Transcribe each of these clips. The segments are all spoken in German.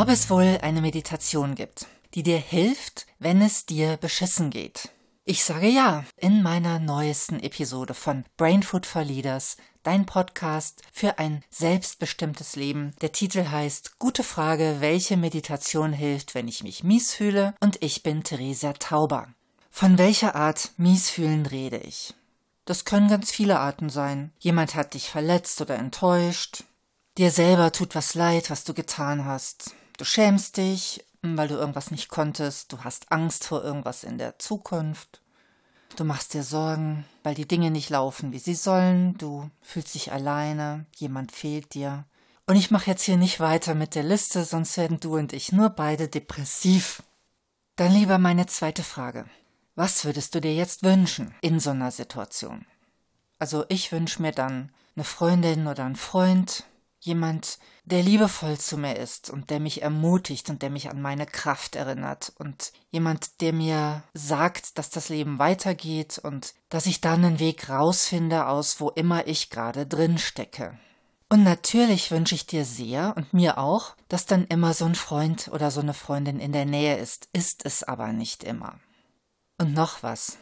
ob es wohl eine Meditation gibt, die dir hilft, wenn es dir beschissen geht. Ich sage ja in meiner neuesten Episode von Brain Food for Leaders, dein Podcast für ein selbstbestimmtes Leben. Der Titel heißt Gute Frage, welche Meditation hilft, wenn ich mich mies fühle? Und ich bin Theresia Tauber. Von welcher Art Miesfühlen rede ich? Das können ganz viele Arten sein. Jemand hat dich verletzt oder enttäuscht. Dir selber tut was leid, was du getan hast. Du schämst dich, weil du irgendwas nicht konntest. Du hast Angst vor irgendwas in der Zukunft. Du machst dir Sorgen, weil die Dinge nicht laufen, wie sie sollen. Du fühlst dich alleine. Jemand fehlt dir. Und ich mache jetzt hier nicht weiter mit der Liste, sonst werden du und ich nur beide depressiv. Dann lieber meine zweite Frage. Was würdest du dir jetzt wünschen in so einer Situation? Also ich wünsche mir dann eine Freundin oder einen Freund, jemand, der liebevoll zu mir ist und der mich ermutigt und der mich an meine Kraft erinnert und jemand, der mir sagt, dass das Leben weitergeht und dass ich dann einen Weg rausfinde aus wo immer ich gerade drin stecke. Und natürlich wünsche ich dir sehr und mir auch, dass dann immer so ein Freund oder so eine Freundin in der Nähe ist, ist es aber nicht immer. Und noch was.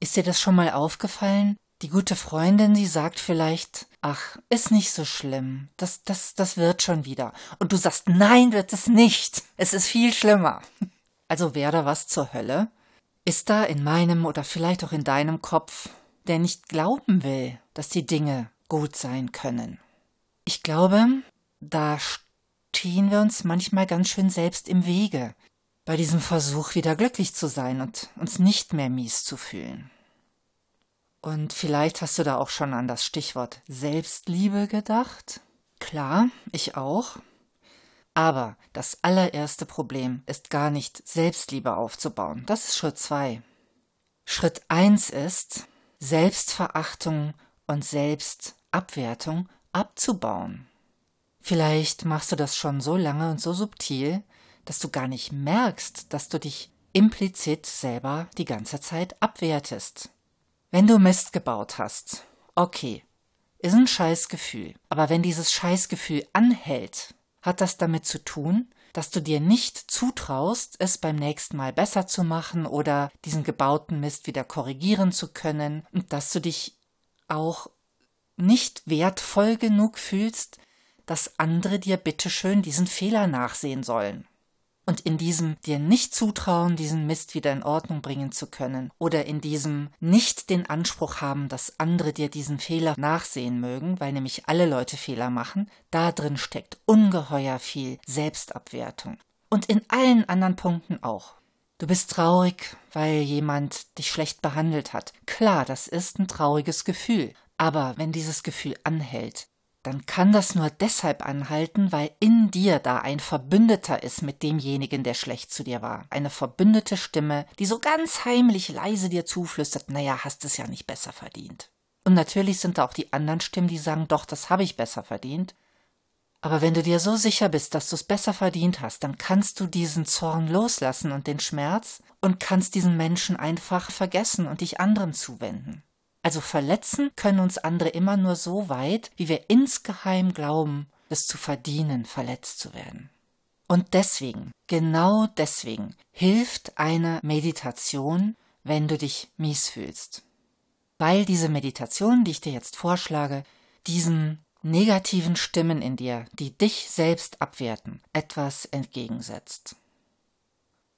Ist dir das schon mal aufgefallen? Die gute Freundin, die sagt vielleicht, ach, ist nicht so schlimm, das, das, das wird schon wieder. Und du sagst, nein, wird es nicht. Es ist viel schlimmer. Also wäre da was zur Hölle? Ist da in meinem oder vielleicht auch in deinem Kopf, der nicht glauben will, dass die Dinge gut sein können? Ich glaube, da stehen wir uns manchmal ganz schön selbst im Wege bei diesem Versuch, wieder glücklich zu sein und uns nicht mehr mies zu fühlen. Und vielleicht hast du da auch schon an das Stichwort Selbstliebe gedacht. Klar, ich auch. Aber das allererste Problem ist gar nicht Selbstliebe aufzubauen. Das ist Schritt zwei. Schritt eins ist, Selbstverachtung und Selbstabwertung abzubauen. Vielleicht machst du das schon so lange und so subtil, dass du gar nicht merkst, dass du dich implizit selber die ganze Zeit abwertest. Wenn du Mist gebaut hast, okay, ist ein Scheißgefühl, aber wenn dieses Scheißgefühl anhält, hat das damit zu tun, dass du dir nicht zutraust, es beim nächsten Mal besser zu machen oder diesen gebauten Mist wieder korrigieren zu können und dass du dich auch nicht wertvoll genug fühlst, dass andere dir bitteschön diesen Fehler nachsehen sollen und in diesem dir nicht zutrauen, diesen Mist wieder in Ordnung bringen zu können oder in diesem nicht den Anspruch haben, dass andere dir diesen Fehler nachsehen mögen, weil nämlich alle Leute Fehler machen, da drin steckt ungeheuer viel Selbstabwertung. Und in allen anderen Punkten auch. Du bist traurig, weil jemand dich schlecht behandelt hat. Klar, das ist ein trauriges Gefühl. Aber wenn dieses Gefühl anhält, dann kann das nur deshalb anhalten, weil in dir da ein Verbündeter ist mit demjenigen, der schlecht zu dir war. Eine verbündete Stimme, die so ganz heimlich leise dir zuflüstert, naja, hast es ja nicht besser verdient. Und natürlich sind da auch die anderen Stimmen, die sagen, doch, das habe ich besser verdient. Aber wenn du dir so sicher bist, dass du es besser verdient hast, dann kannst du diesen Zorn loslassen und den Schmerz und kannst diesen Menschen einfach vergessen und dich anderen zuwenden. Also verletzen können uns andere immer nur so weit, wie wir insgeheim glauben, es zu verdienen, verletzt zu werden. Und deswegen, genau deswegen, hilft eine Meditation, wenn du dich mies fühlst. Weil diese Meditation, die ich dir jetzt vorschlage, diesen negativen Stimmen in dir, die dich selbst abwerten, etwas entgegensetzt.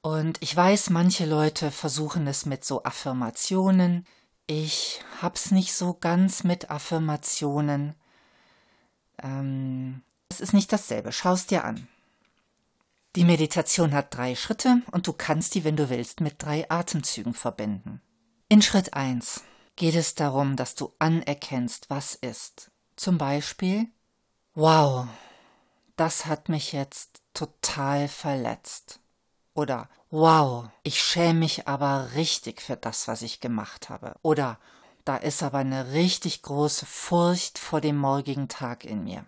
Und ich weiß, manche Leute versuchen es mit so Affirmationen, ich hab's nicht so ganz mit Affirmationen. Ähm, es ist nicht dasselbe. Schau's dir an. Die Meditation hat drei Schritte und du kannst die, wenn du willst, mit drei Atemzügen verbinden. In Schritt 1 geht es darum, dass du anerkennst, was ist. Zum Beispiel, wow, das hat mich jetzt total verletzt. Oder wow, ich schäme mich aber richtig für das, was ich gemacht habe. Oder da ist aber eine richtig große Furcht vor dem morgigen Tag in mir.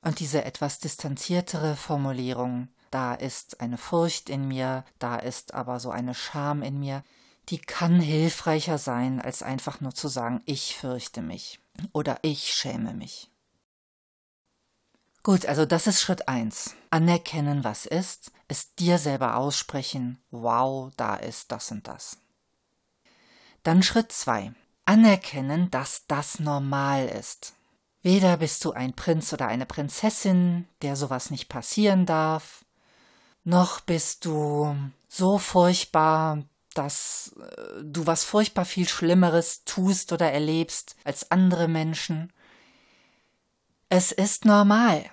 Und diese etwas distanziertere Formulierung, da ist eine Furcht in mir, da ist aber so eine Scham in mir, die kann hilfreicher sein, als einfach nur zu sagen, ich fürchte mich oder ich schäme mich. Gut, also das ist Schritt eins. Anerkennen, was ist, es dir selber aussprechen, wow, da ist das und das. Dann Schritt zwei. Anerkennen, dass das normal ist. Weder bist du ein Prinz oder eine Prinzessin, der sowas nicht passieren darf, noch bist du so furchtbar, dass äh, du was furchtbar viel Schlimmeres tust oder erlebst als andere Menschen. Es ist normal.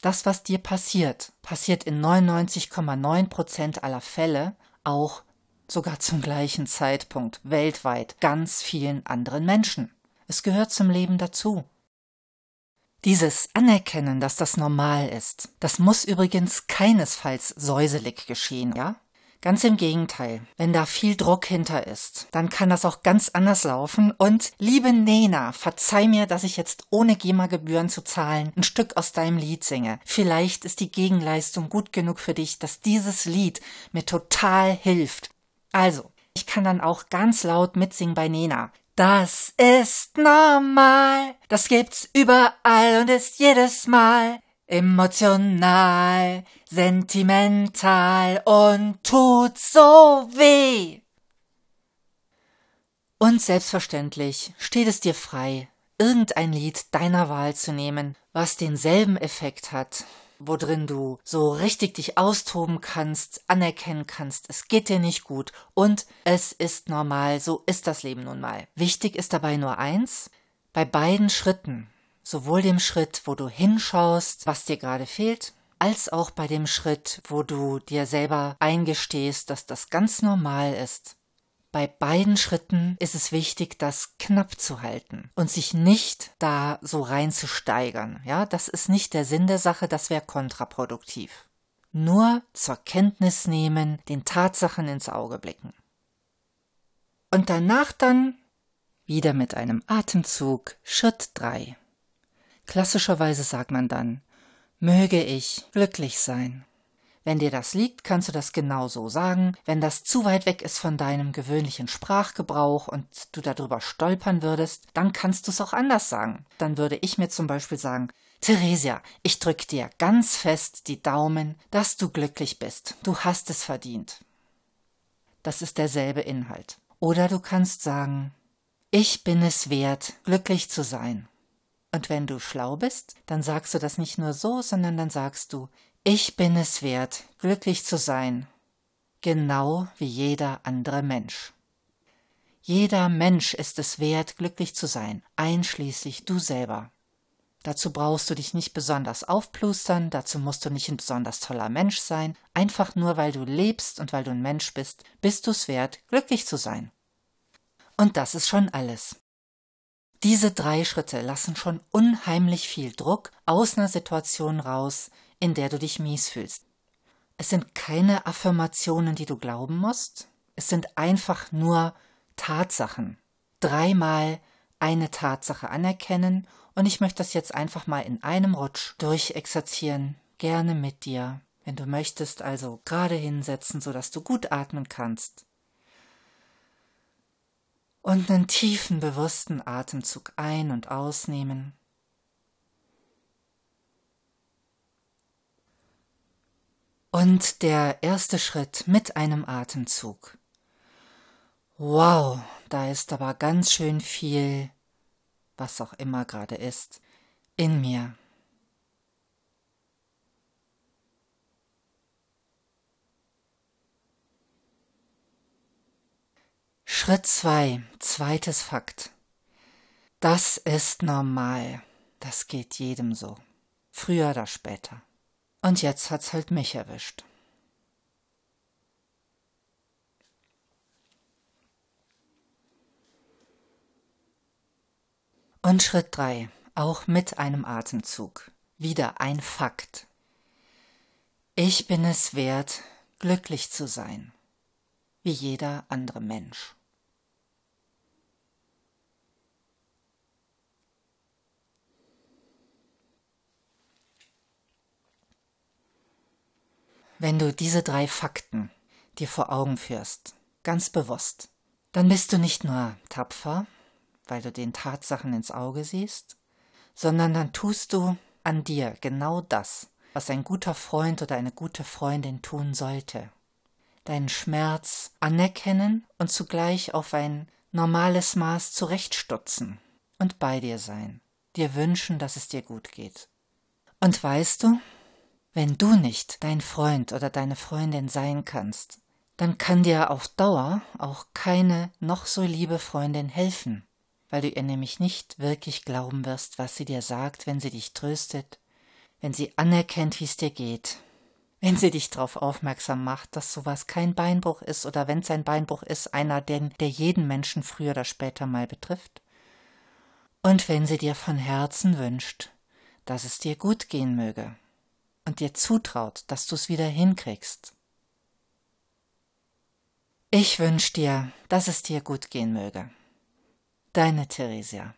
Das, was dir passiert, passiert in 99,9 Prozent aller Fälle auch sogar zum gleichen Zeitpunkt weltweit ganz vielen anderen Menschen. Es gehört zum Leben dazu. Dieses Anerkennen, dass das normal ist, das muss übrigens keinesfalls säuselig geschehen, ja? Ganz im Gegenteil, wenn da viel Druck hinter ist, dann kann das auch ganz anders laufen. Und liebe Nena, verzeih mir, dass ich jetzt ohne GEMA-Gebühren zu zahlen ein Stück aus deinem Lied singe. Vielleicht ist die Gegenleistung gut genug für dich, dass dieses Lied mir total hilft. Also, ich kann dann auch ganz laut mitsingen bei Nena. Das ist normal, das gibt's überall und ist jedes Mal emotional, sentimental und tut so weh. Und selbstverständlich steht es dir frei, irgendein Lied deiner Wahl zu nehmen, was denselben Effekt hat worin du so richtig dich austoben kannst, anerkennen kannst, es geht dir nicht gut und es ist normal, so ist das Leben nun mal. Wichtig ist dabei nur eins, bei beiden Schritten, sowohl dem Schritt, wo du hinschaust, was dir gerade fehlt, als auch bei dem Schritt, wo du dir selber eingestehst, dass das ganz normal ist, bei beiden Schritten ist es wichtig, das knapp zu halten und sich nicht da so reinzusteigern. Ja, das ist nicht der Sinn der Sache, das wäre kontraproduktiv. Nur zur Kenntnis nehmen, den Tatsachen ins Auge blicken. Und danach dann wieder mit einem Atemzug Schritt 3. Klassischerweise sagt man dann, möge ich glücklich sein. Wenn dir das liegt, kannst du das genau so sagen. Wenn das zu weit weg ist von deinem gewöhnlichen Sprachgebrauch und du darüber stolpern würdest, dann kannst du es auch anders sagen. Dann würde ich mir zum Beispiel sagen, Theresia, ich drück dir ganz fest die Daumen, dass du glücklich bist. Du hast es verdient. Das ist derselbe Inhalt. Oder du kannst sagen, ich bin es wert, glücklich zu sein. Und wenn du schlau bist, dann sagst du das nicht nur so, sondern dann sagst du, ich bin es wert, glücklich zu sein, genau wie jeder andere Mensch. Jeder Mensch ist es wert, glücklich zu sein, einschließlich du selber. Dazu brauchst du dich nicht besonders aufplustern, dazu musst du nicht ein besonders toller Mensch sein, einfach nur weil du lebst und weil du ein Mensch bist, bist du es wert, glücklich zu sein. Und das ist schon alles. Diese drei Schritte lassen schon unheimlich viel Druck aus einer Situation raus, in der du dich mies fühlst. Es sind keine Affirmationen, die du glauben musst, es sind einfach nur Tatsachen. Dreimal eine Tatsache anerkennen und ich möchte das jetzt einfach mal in einem Rutsch durchexerzieren, gerne mit dir, wenn du möchtest, also gerade hinsetzen, sodass du gut atmen kannst. Und einen tiefen, bewussten Atemzug ein- und ausnehmen. Und der erste Schritt mit einem Atemzug. Wow, da ist aber ganz schön viel, was auch immer gerade ist, in mir. Schritt 2, zweites Fakt. Das ist normal. Das geht jedem so. Früher oder später. Und jetzt hat's halt mich erwischt. Und Schritt 3, auch mit einem Atemzug. Wieder ein Fakt. Ich bin es wert, glücklich zu sein, wie jeder andere Mensch. Wenn du diese drei Fakten dir vor Augen führst, ganz bewusst, dann bist du nicht nur tapfer, weil du den Tatsachen ins Auge siehst, sondern dann tust du, an dir genau das, was ein guter Freund oder eine gute Freundin tun sollte. Deinen Schmerz anerkennen und zugleich auf ein normales Maß zurechtstutzen und bei dir sein, dir wünschen, dass es dir gut geht. Und weißt du, wenn du nicht dein Freund oder deine Freundin sein kannst, dann kann dir auf Dauer auch keine noch so liebe Freundin helfen, weil du ihr nämlich nicht wirklich glauben wirst, was sie dir sagt, wenn sie dich tröstet, wenn sie anerkennt, wie es dir geht, wenn sie dich darauf aufmerksam macht, dass sowas kein Beinbruch ist oder wenn es ein Beinbruch ist, einer, den, der jeden Menschen früher oder später mal betrifft. Und wenn sie dir von Herzen wünscht, dass es dir gut gehen möge und dir zutraut, dass du es wieder hinkriegst ich wünsche dir, dass es dir gut gehen möge. Deine Theresia.